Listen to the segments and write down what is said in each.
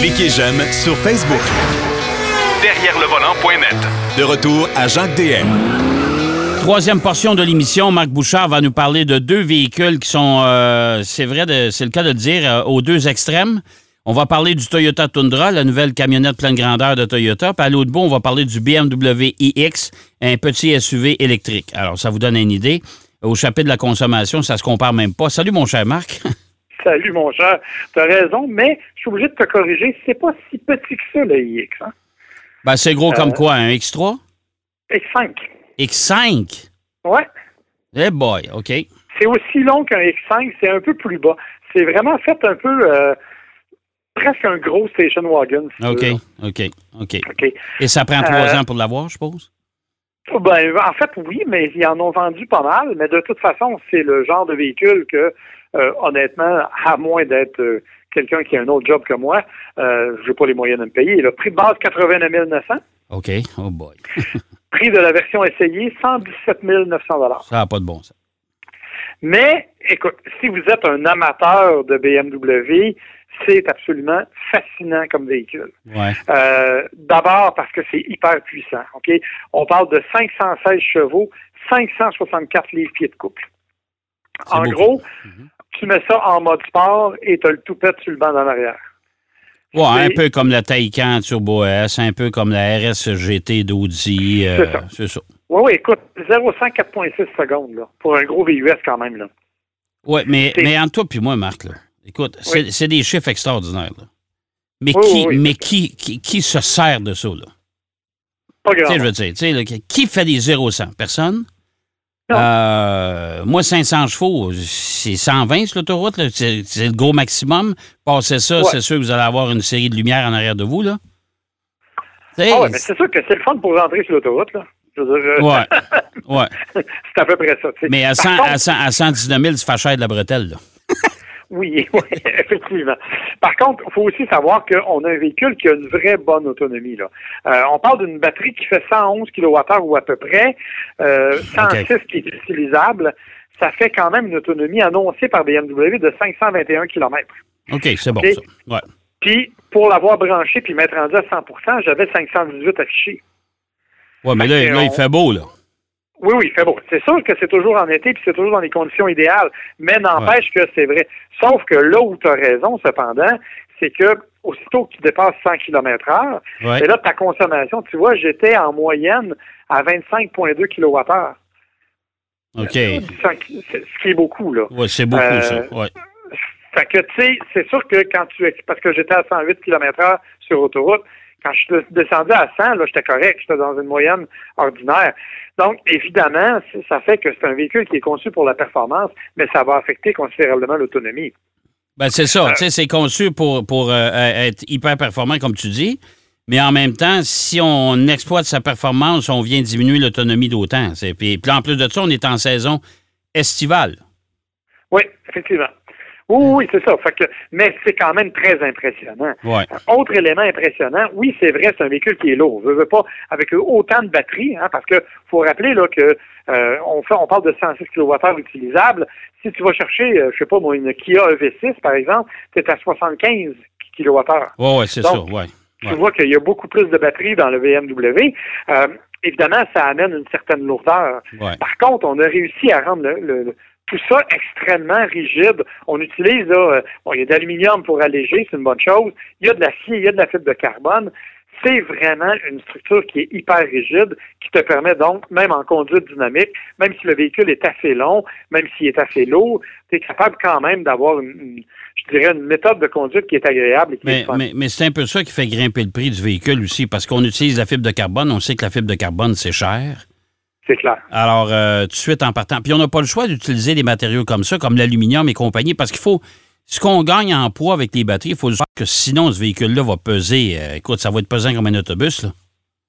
Cliquez j'aime sur Facebook. Derrière le volant.net. De retour à Jacques DM. Troisième portion de l'émission, Marc Bouchard va nous parler de deux véhicules qui sont, euh, c'est vrai, de- c'est le cas de le dire, euh, aux deux extrêmes. On va parler du Toyota Tundra, la nouvelle camionnette pleine grandeur de Toyota. Puis à l'autre bout, on va parler du BMW iX, un petit SUV électrique. Alors, ça vous donne une idée. Au chapitre de la consommation, ça se compare même pas. Salut, mon cher Marc. Salut, mon cher. Tu as raison, mais je suis obligé de te corriger. C'est pas si petit que ça, le iX. Hein? Ben, c'est gros Euh. comme quoi, un X3? X5. X5? Ouais. Eh boy, OK. C'est aussi long qu'un X5, c'est un peu plus bas. C'est vraiment fait un peu euh, presque un gros station wagon. si. OK, OK. OK. Et ça prend trois Euh, ans pour l'avoir, je suppose? Ben, en fait, oui, mais ils en ont vendu pas mal. Mais de toute façon, c'est le genre de véhicule que, euh, honnêtement, à moins d'être euh, quelqu'un qui a un autre job que moi, euh, je n'ai pas les moyens de me payer. Le prix de base, 89 900. OK. Oh boy. Prix de la version essayée, 117 900 Ça n'a pas de bon sens. Mais, écoute, si vous êtes un amateur de BMW, c'est absolument fascinant comme véhicule. Ouais. Euh, D'abord parce que c'est hyper puissant. Ok, On parle de 516 chevaux, 564 livres-pieds de couple. En beaucoup. gros, Mhm. Tu mets ça en mode sport et tu as le toupette sur le banc en arrière. Ouais, un peu comme la Taycan Turbo S, un peu comme la RS GT d'Audi. euh, C'est ça. Oui, oui, écoute, 0 100 4.6 secondes, là, pour un gros VUS quand même. Là. Oui, mais, mais entre toi puis moi, Marc, là, écoute, c'est Oui. c'est des chiffres extraordinaires. là. Mais, Oui, qui, oui, mais qui, qui, qui se sert de ça? Là? Pas sais, je veux dire, là, qui fait des 0-100? Personne? Euh, moi, 500 chevaux, c'est 120 sur l'autoroute. C'est le gros maximum. Passez ça, Ouais. c'est sûr que vous allez avoir une série de lumières en arrière de vous. Là. Tu Ah ouais, mais c'est sûr que c'est le fun pour rentrer sur l'autoroute. là. Je veux dire, ouais, ouais. c'est à peu près ça. tu sais. Mais à, Par 100, contre- à, 100, à 119 000, c'est cher de la bretelle. Là. Oui, oui, effectivement. Par contre, il faut aussi savoir qu'on a un véhicule qui a une vraie bonne autonomie. Là. Euh, on parle d'une batterie qui fait 111 kWh ou à peu près, euh, 106 qui est utilisable. Ça fait quand même une autonomie annoncée par BMW de 521 km. OK, c'est bon, ça. Ouais. Puis, pour l'avoir branché puis m'être rendu à 100% j'avais 518 affichés. Ouais, mais là, il fait beau, là. Oui, oui, il fait beau. C'est sûr que c'est toujours en été puis c'est toujours dans les conditions idéales, mais n'empêche que c'est vrai. Sauf que là où tu as raison, cependant, c'est que aussitôt que tu dépasses 100 km heure, Ouais. et là, ta consommation, tu vois, j'étais en moyenne à 25,2 kWh. OK. Ce qui est beaucoup, là. Ouais, c'est beaucoup, Euh, ça. Ouais. Fait que, tu sais, c'est sûr que quand tu... Parce que j'étais à 108 km heure sur autoroute, quand je suis descendu à 100, là, j'étais correct, j'étais dans une moyenne ordinaire. Donc, évidemment, ça fait que c'est un véhicule qui est conçu pour la performance, mais ça va affecter considérablement l'autonomie. Ben, c'est ça. Tu sais, c'est conçu pour, pour euh, être hyper performant, comme tu dis. Mais en même temps, si on exploite sa performance, on vient diminuer l'autonomie d'autant. Puis, puis en plus de ça, on est en saison estivale. Oui, effectivement. Oui, oui, oui, c'est ça. Fait que, mais c'est quand même très impressionnant. Ouais. Autre élément impressionnant, oui, c'est vrai, c'est un véhicule qui est lourd. Je veux pas avec autant de batterie, hein, parce que faut rappeler là que euh, on fait, on parle de 106 kWh utilisables. Si tu vas chercher, euh, je sais pas moi, une Kia EV6 par exemple, tu es à 75 kWh. Ouais, c'est ça. Ouais. Tu vois qu'il y a beaucoup plus de batterie dans le BMW. Euh, évidemment, ça amène une certaine lourdeur. Ouais. Par contre, on a réussi à rendre le, le- le- tout ça extrêmement rigide. On utilise, là, euh, bon, il y a d'aluminium pour alléger, c'est une bonne chose. Il y a de l'acier, il y a de la fibre de carbone. C'est vraiment une structure qui est hyper rigide, qui te permet donc, même en conduite dynamique, même si le véhicule est assez long, même s'il est assez lourd, tu es capable quand même d'avoir une, une- je dirais, une méthode de conduite qui est agréable et qui est Mais, fun. mais, mais c'est un peu ça qui fait grimper le prix du véhicule aussi, parce qu'on utilise la fibre de carbone. On sait que la fibre de carbone, c'est cher. C'est clair. Alors, euh, tout de suite en partant. Puis on n'a pas le choix d'utiliser des matériaux comme ça, comme l'aluminium et compagnie, parce qu'il faut. Ce qu'on gagne en poids avec les batteries, il faut le savoir que sinon, ce véhicule-là va peser. euh, écoute, ça va être pesant comme un autobus. Là.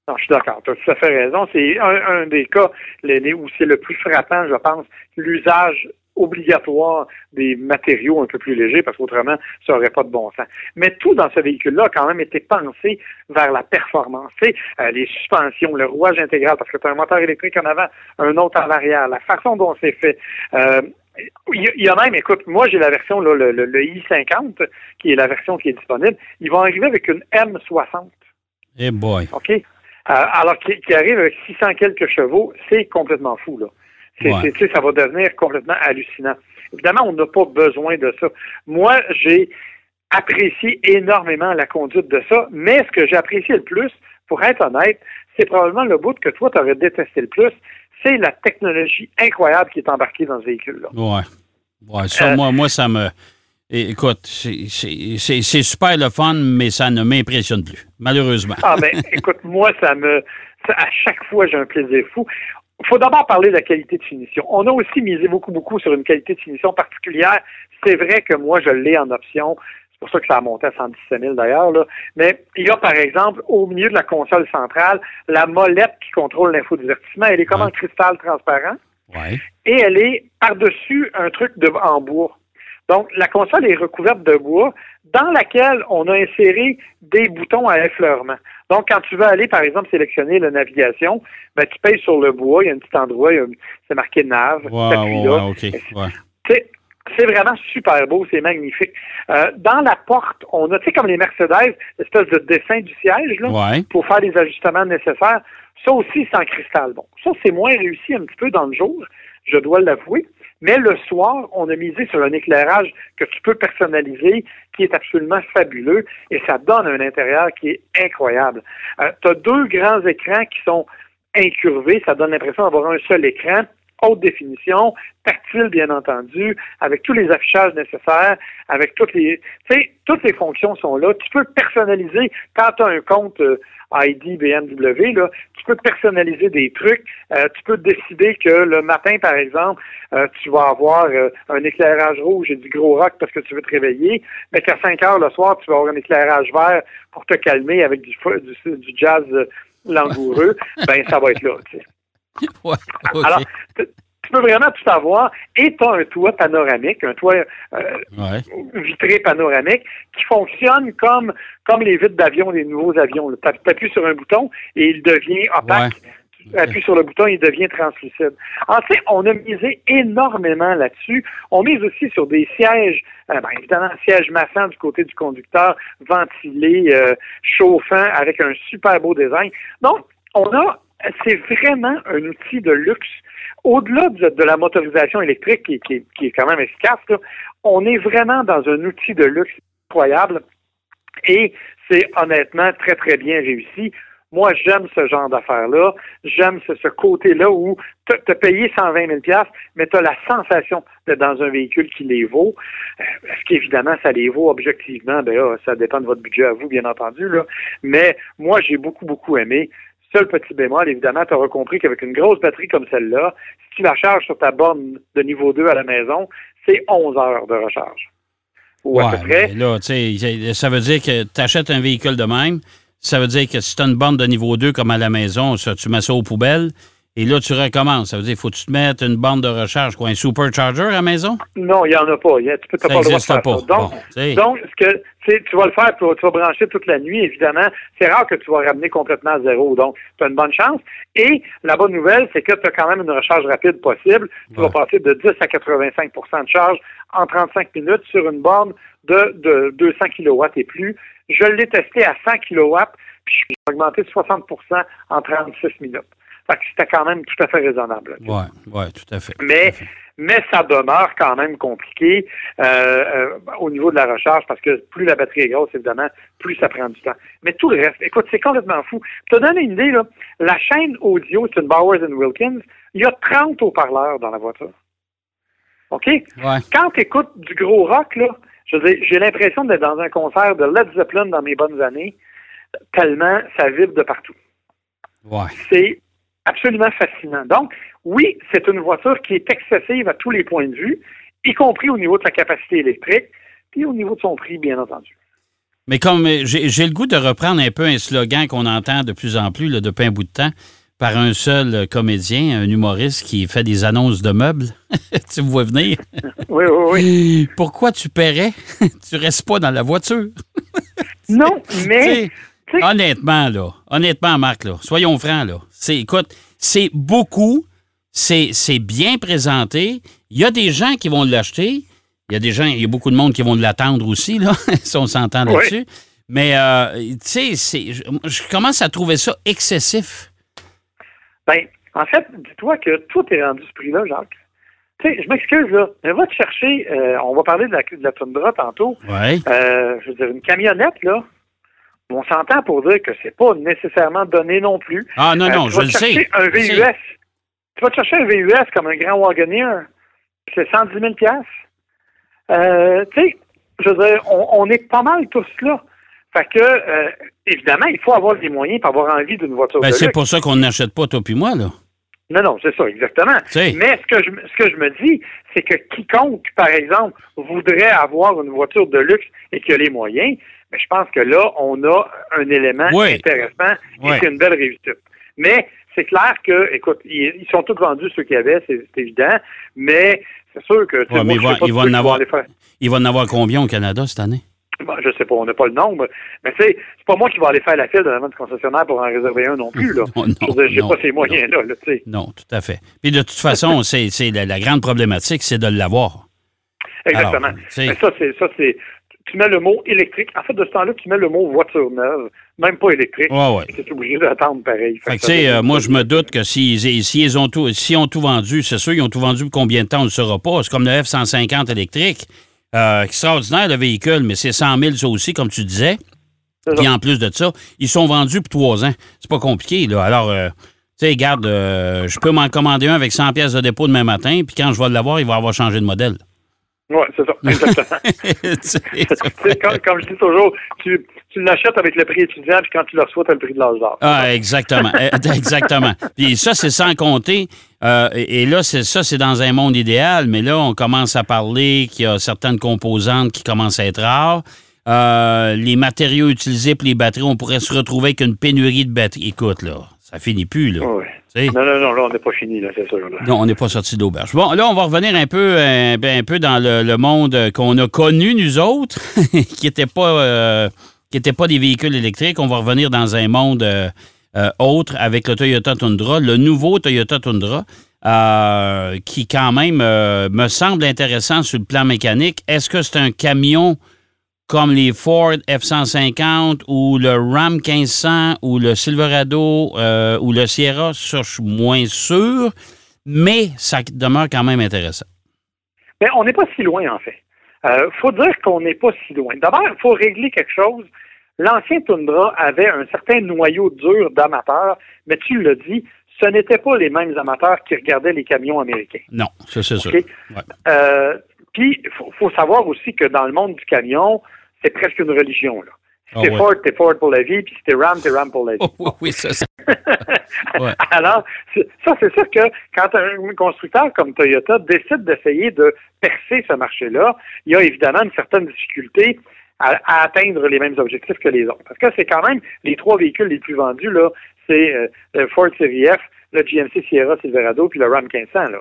Non, je suis d'accord. Tu as tout à fait raison. C'est un, un des cas les- où c'est le plus frappant, je pense, l'usage obligatoire des matériaux un peu plus légers, parce qu'autrement, ça n'aurait pas de bon sens. Mais tout dans ce véhicule-là a quand même été pensé vers la performance. Tu sais, euh, les suspensions, le rouage intégral, parce que tu as un moteur électrique en avant, un autre en arrière, la façon dont c'est fait. Euh, Il y a même, écoute, moi j'ai la version, là, le, le, i50, qui est la version qui est disponible. Ils vont arriver avec une M60. Eh boy. OK? Euh, alors, qui, qui, arrive avec 600 quelques chevaux, c'est complètement fou, là. C'est, ça va devenir complètement hallucinant. Évidemment, on n'a pas besoin de ça. Moi, j'ai apprécié énormément la conduite de ça, mais ce que j'ai apprécié le plus, pour être honnête, c'est probablement le bout que toi, tu aurais détesté le plus, c'est la technologie incroyable qui est embarquée dans ce véhicule-là. Ouais. Ouais, ça, euh, moi, moi, ça me. Écoute, c'est super le fun, mais ça ne m'impressionne plus, malheureusement. Ah, ben, écoute, moi, ça me. à chaque fois, j'ai un plaisir fou. Il faut d'abord parler de la qualité de finition. On a aussi misé beaucoup, beaucoup sur une qualité de finition particulière. C'est vrai que moi, je l'ai en option. C'est pour ça que ça a monté à 117 000 d'ailleurs. Mais il y a, par exemple, au milieu de la console centrale, la molette qui contrôle l'infodivertissement. Elle est comme en cristal transparent. Et elle est par-dessus un truc de, en bois. Donc, la console est recouverte de bois dans laquelle on a inséré des boutons à effleurement. Donc, quand tu veux aller, par exemple, sélectionner la navigation, ben, tu payes sur le bois, il y a un petit endroit, c'est marqué nav, wow, C'est vraiment super beau, c'est magnifique. Euh, dans la porte, on a, tu sais, comme les Mercedes, l'espèce de dessin du siège, là, pour faire les ajustements nécessaires. Ça aussi, c'est en cristal. Bon, ça, c'est moins réussi un petit peu dans le jour, je dois l'avouer. Mais le soir, on a misé sur un éclairage que tu peux personnaliser, qui est absolument fabuleux, et ça donne un intérieur qui est incroyable. Euh, tu as deux grands écrans qui sont incurvés, ça donne l'impression d'avoir un seul écran, haute définition, tactile bien entendu, avec tous les affichages nécessaires, avec toutes les, tu sais, toutes les fonctions sont là. Tu peux personnaliser quand tu as un compte euh, ID BMW, là, tu peux personnaliser des trucs. Euh, tu peux décider que le matin, par exemple, euh, tu vas avoir un éclairage rouge et du gros rock parce que tu veux te réveiller, mais qu'à 5 heures le soir, tu vas avoir un éclairage vert pour te calmer avec du, du, jazz langoureux. ben, ça va être là. Tu sais. Alors, tu peux vraiment tout avoir et tu as un toit panoramique, un toit euh, vitré panoramique qui fonctionne comme, comme les vitres d'avion des nouveaux avions. Tu appuies sur un bouton et il devient opaque. Tu appuies sur le bouton, il devient translucide. En fait, on a misé énormément là-dessus. On mise aussi sur des sièges, euh, ben, évidemment, sièges massants du côté du conducteur, ventilés, euh, chauffants, avec un super beau design. Donc, on a c'est vraiment un outil de luxe. Au-delà de, la motorisation électrique qui, est quand même efficace, on est vraiment dans un outil de luxe incroyable et c'est honnêtement très, très bien réussi. Moi, j'aime ce genre d'affaires-là. J'aime ce, côté-là où tu as payé 120 000 mais tu as la sensation d'être dans un véhicule qui les vaut. Euh, est-ce qu'évidemment, ça les vaut objectivement? Ben, ça dépend de votre budget à vous, bien entendu. Mais moi, j'ai beaucoup, beaucoup aimé. Seul petit bémol, évidemment, tu auras compris qu'avec une grosse batterie comme celle-là, si tu la charges sur ta borne de niveau 2 à la maison, c'est 11 heures de recharge. Ou à peu près. Là, ça veut dire que tu achètes un véhicule de même. Ça veut dire que si tu as une borne de niveau 2 comme à la maison, ça, tu mets ça aux poubelles. Et là, tu recommences. Ça veut dire qu'il faut que tu te mettes une bande de recharge, quoi, un supercharger à la maison? Non, il n'y en a pas. tu peux, pas le droit de faire pas. Donc, donc ce que, tu vas le faire, tu vas brancher toute la nuit, évidemment. C'est rare que tu vas ramener complètement à zéro. Donc, tu as une bonne chance. Et la bonne nouvelle, c'est que tu as quand même une recharge rapide possible. Tu vas passer de 10 à 85% de charge en 35 minutes sur une borne de, de 200 kW et plus. Je l'ai testé à 100 kW, puis je j'ai augmenté de 60% en 36 minutes. Fait que c'était quand même tout à fait raisonnable. Oui, ouais, tout à fait. Mais, mais ça demeure quand même compliqué euh, euh, au niveau de la recharge parce que plus la batterie est grosse, évidemment, plus ça prend du temps. Mais tout le reste, écoute, c'est complètement fou. Pour te donner une idée, là, la chaîne audio, c'est une Bowers Wilkins, il y a 30 haut-parleurs dans la voiture. OK? Quand tu écoutes du gros rock, là, j'ai l'impression d'être dans un concert de Led Zeppelin dans mes bonnes années, tellement ça vibre de partout. Ouais. C'est absolument fascinant. Donc, oui, c'est une voiture qui est excessive à tous les points de vue, y compris au niveau de sa capacité électrique, puis au niveau de son prix, bien entendu. Mais comme euh, j'ai le goût de reprendre un peu un slogan qu'on entend de plus en plus là, depuis un bout de temps par un seul euh, comédien, un humoriste qui fait des annonces de meubles. tu me vois venir? oui, oui, oui. Pourquoi tu paierais? tu restes pas dans la voiture. non, mais Honnêtement, là, honnêtement, Marc, là, soyons francs, là. C'est, écoute, c'est beaucoup, c'est c'est bien présenté. Il y a des gens qui vont l'acheter. Il y a des gens, il y a beaucoup de monde qui vont l'attendre aussi, là, si on s'entend là-dessus. Mais, euh, tu sais, c'est- je, je commence à trouver ça excessif. Ben, en fait, dis-toi que tout est rendu ce prix-là, Jacques. Tu sais, je m'excuse, là. Mais va te chercher, euh, on va parler de la, de la Tundra tantôt. Oui. Euh, je veux dire, une camionnette, là, on s'entend pour dire que c'est pas nécessairement donné non plus. Ah, non, Euh, non, tu je vas le chercher sais. un sais. VUS. Tu vas te chercher un VUS comme un grand Wagoneer. C'est 110 000 euh, Tu sais, je veux dire, on, on est pas mal tous là. Fait que, euh, évidemment, il faut avoir les moyens pour avoir envie d'une voiture Ben, c'est pour ça qu'on n'achète pas, toi puis moi, là. Non, non, c'est ça, exactement. Mais ce que je, ce que je me dis, c'est que quiconque, par exemple, voudrait avoir une voiture de luxe et qui a les moyens, mais je pense que là, on a un élément Oui. intéressant et Oui. c'est une belle réussite. Mais c'est clair que, écoute, ils, ils sont tous vendus ceux qu'il y avait, c'est c'est évident, mais c'est sûr que... tu sais, Ouais, mais moi, il va- il va en avoir- Il va en avoir combien au Canada cette année? Bon, je sais pas, on n'a pas le nombre, mais tu sais, c'est pas moi qui vais aller faire la file devant du concessionnaire pour en réserver un non plus, là. Non, non, j'ai pas ces moyens-là, là. Non, tout à fait. Puis de toute façon, c'est c'est la, la grande problématique, c'est de l'avoir. Exactement. Alors, c'est- Mais ça, c'est ça, c'est. Tu mets le mot électrique. En fait, de ce temps-là, tu mets le mot voiture neuve, même pas électrique. Ouais, ouais. Tu es obligé d'attendre pareil. Fait que, euh, moi, je me doute que s'ils si, ont tout, s'ils ont tout vendu, c'est sûr, ils ont tout vendu pour combien de temps, on ne le saura pas. C'est comme le F-150 électrique. Euh, extraordinaire, le véhicule, mais c'est 100 000, ça aussi, comme tu disais. Ça. en plus de ça, ils sont vendus pour trois ans. C'est pas compliqué, là. Alors, euh, tu sais, regarde, je peux m'en commander un avec 100 pièces de dépôt demain matin, puis quand je vais l'avoir, il va avoir changé de modèle. Oui, c'est ça, exactement. Comme, comme je dis toujours, tu, tu l'achètes avec le prix étudiant, puis quand tu le reçois, tu as le prix de l'âge d'or. Ah, exactement. Eh, exactement. Puis ça, c'est sans compter. euh, et, et là, c'est ça, c'est dans un monde idéal, mais là, on commence à parler qu'il y a certaines composantes qui commencent à être rares. Euh, les matériaux utilisés pour les batteries, on pourrait se retrouver avec une pénurie de batteries. Écoute, là, ça finit plus, là. Ouais. Non, non, non, là, on n'est pas fini, là, c'est. Là. Non, on n'est pas sorti d'auberge. Bon, là, on va revenir un peu, un, un peu dans le, le monde qu'on a connu, nous autres, qui n'était pas, euh, qui était pas des véhicules électriques. On va revenir dans un monde euh, euh, autre avec le Toyota Tundra, le nouveau Toyota Tundra, euh, qui quand même euh, me semble intéressant sur le plan mécanique. Est-ce que c'est un camion comme les Ford F-150 ou le Ram 1500 ou le Silverado euh, ou le Sierra, ça, je suis moins sûr, mais ça demeure quand même intéressant. Mais on n'est pas si loin, en fait. Euh, faut dire qu'on n'est pas si loin. D'abord, il faut régler quelque chose. L'ancien Tundra avait un certain noyau dur d'amateurs, mais tu l'as dit, ce n'étaient pas les mêmes amateurs qui regardaient les camions américains. Non, ça, c'est sûr. Ouais. Euh, Puis, il faut, faut savoir aussi que dans le monde du camion, c'est presque une religion. Là. Si Ah t'es ouais. Ford, t'es Ford pour la vie, puis si t'es Ram, t'es Ram pour la vie. Oh, oui, oui, ça, Ouais. Alors, ça, c'est sûr que quand un constructeur comme Toyota décide d'essayer de percer ce marché-là, il y a évidemment une certaine difficulté à, à atteindre les mêmes objectifs que les autres. Parce que c'est quand même les trois véhicules les plus vendus, là, c'est euh, le Ford Série F, le GMC Sierra Silverado, puis le Ram 1500. Là.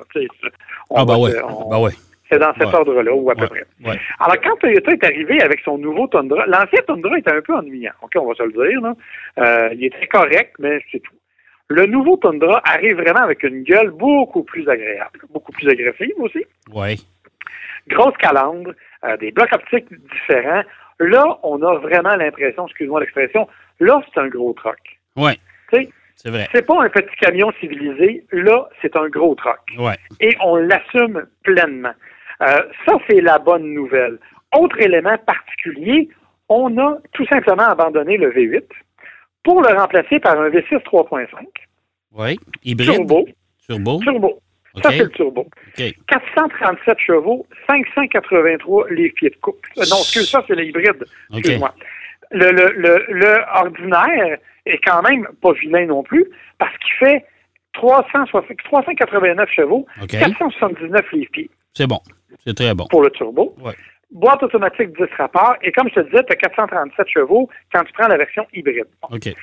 On Ah, ben va oui. se- on- Ben oui. C'est dans cet Ouais. ordre-là, ou à peu Ouais. près. Ouais. Alors, quand Toyota est arrivé avec son nouveau Tundra, l'ancien Tundra était un peu ennuyant. OK, on va se le dire. Là. Euh, il était correct, mais c'est tout. Le nouveau Tundra arrive vraiment avec une gueule beaucoup plus agréable, beaucoup plus agressive aussi. Oui. Grosse calandre, euh, des blocs optiques différents. Là, on a vraiment l'impression, excuse-moi l'expression, là, c'est un gros troc. Oui. Tu sais, C'est vrai. c'est pas un petit camion civilisé. Là, c'est un gros troc Oui. et on l'assume pleinement. Euh, ça, c'est la bonne nouvelle. Autre élément particulier, on a tout simplement abandonné le V8 pour le remplacer par un V6 3.5 Oui. Hybride. turbo. Turbo. Turbo. Ça, c'est le turbo. OK. 437 chevaux, 583 livres-pieds de couple. Euh, non, excuse, ça, c'est le hybride. Excuse-moi. Le, le, le, le ordinaire est quand même pas vilain non plus parce qu'il fait 360 389 chevaux, OK. 479 livres-pieds C'est bon. C'est très bon. pour le turbo. Ouais. Boîte automatique 10 rapports. Et comme je te disais, tu as 437 chevaux quand tu prends la version hybride. Bon. OK.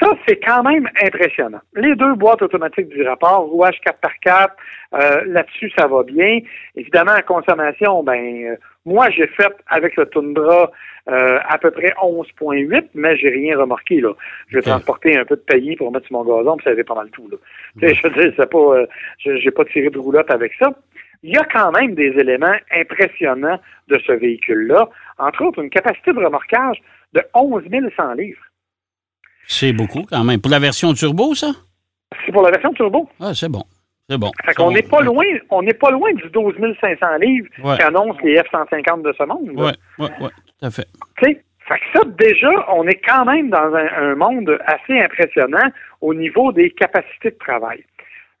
Ça, c'est quand même impressionnant. Les deux boîtes automatiques du rapport, rouage 4x4, euh, là-dessus, ça va bien. Évidemment, en consommation, ben, euh, moi, j'ai fait avec le Tundra euh, à peu près 11,8, mais j'ai rien remarqué. Là. Je vais transporter un peu de paillis pour mettre sur mon gazon, puis ça fait pas mal tout. Là. Je veux dire, c'est pas, j'ai pas tiré de roulotte avec ça. Il y a quand même des éléments impressionnants de ce véhicule-là. Entre autres, une capacité de remorquage de 11 100 livres. C'est beaucoup quand même. Pour la version turbo, ça? C'est pour la version turbo. Ah, c'est bon. C'est bon. Fait qu'on n'est pas loin, on n'est pas loin du 12 500 livres qu'annoncent les F-150 de ce monde. Oui, oui, oui, tout à fait. Tu fait que ça, déjà, on est quand même dans un, monde assez impressionnant au niveau des capacités de travail.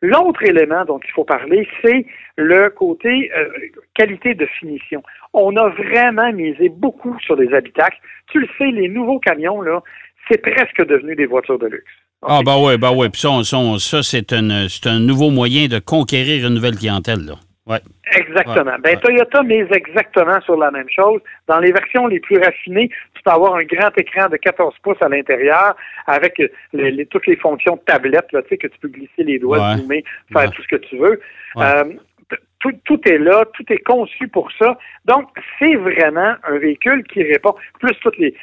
L'autre élément dont il faut parler, c'est le côté euh, qualité de finition. On a vraiment misé beaucoup sur les habitacles. Tu le sais, les nouveaux camions, là, c'est presque devenu des voitures de luxe. Ah, ben oui, ben oui. Puis ça, ça c'est un, un nouveau moyen de conquérir une nouvelle clientèle, là. Ouais. Exactement. ben, Toyota mise exactement sur la même chose. Dans les versions les plus raffinées, peux avoir un grand écran de 14 pouces à l'intérieur avec les, toutes les fonctions de tablette, là, tu sais, que tu peux glisser les doigts, zoomer, faire tout ce que tu veux. Euh, tout, tout, est là, tout est conçu pour ça. Donc, c'est vraiment un véhicule qui répond, plus toutes les,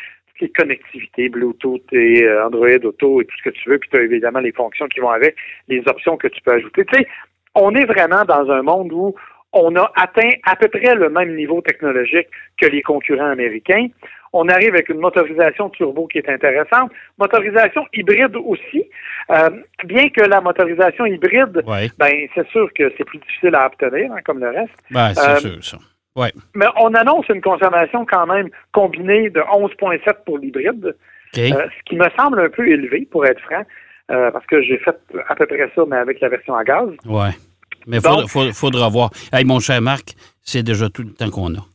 les connectivités, Bluetooth et euh, Android Auto et tout ce que tu veux, puis tu as évidemment les fonctions qui vont avec, les options que tu peux ajouter. Tu sais, on est vraiment dans un monde où on a atteint à peu près le même niveau technologique que les concurrents américains. On arrive avec une motorisation turbo qui est intéressante, motorisation hybride aussi, euh, bien que la motorisation hybride, ben c'est sûr que c'est plus difficile à obtenir, hein, comme le reste. Ben, c'est euh, sûr, ça. Mais on annonce une consommation quand même combinée de 11,7 pour l'hybride, euh, ce qui me semble un peu élevé, pour être franc, parce que j'ai fait à peu près ça, mais avec la version à gaz. Oui. Mais il faudra, voir. Hey, mon cher Marc, c'est déjà tout le temps qu'on a.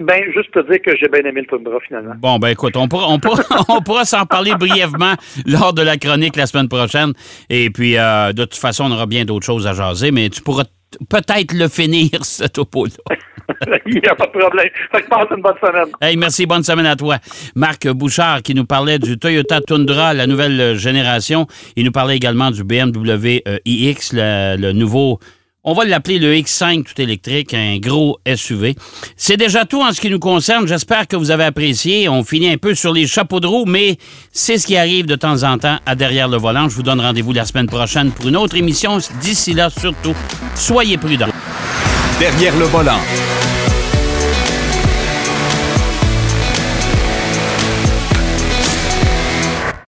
Ben, juste te dire que j'ai bien aimé le Tundra, finalement. Bon, ben écoute, on pourra, on pourra, s'en parler brièvement lors de la chronique la semaine prochaine. Et puis, euh, de toute façon, on aura bien d'autres choses à jaser, mais tu pourras peut-être le finir, ce topo-là. Il n'y a pas de problème. Fait que passe une bonne semaine. Hey, merci, bonne semaine à toi. Marc Bouchard qui nous parlait du Toyota Tundra, la nouvelle génération. Il nous parlait également du BMW euh, iX, le nouveau on va l'appeler le X5 tout électrique, un gros SUV. C'est déjà tout en ce qui nous concerne. J'espère que vous avez apprécié. On finit un peu sur les chapeaux de roue, mais c'est ce qui arrive de temps en temps à Derrière le volant. Je vous donne rendez-vous la semaine prochaine pour une autre émission. D'ici là, surtout, soyez prudents. Derrière le volant.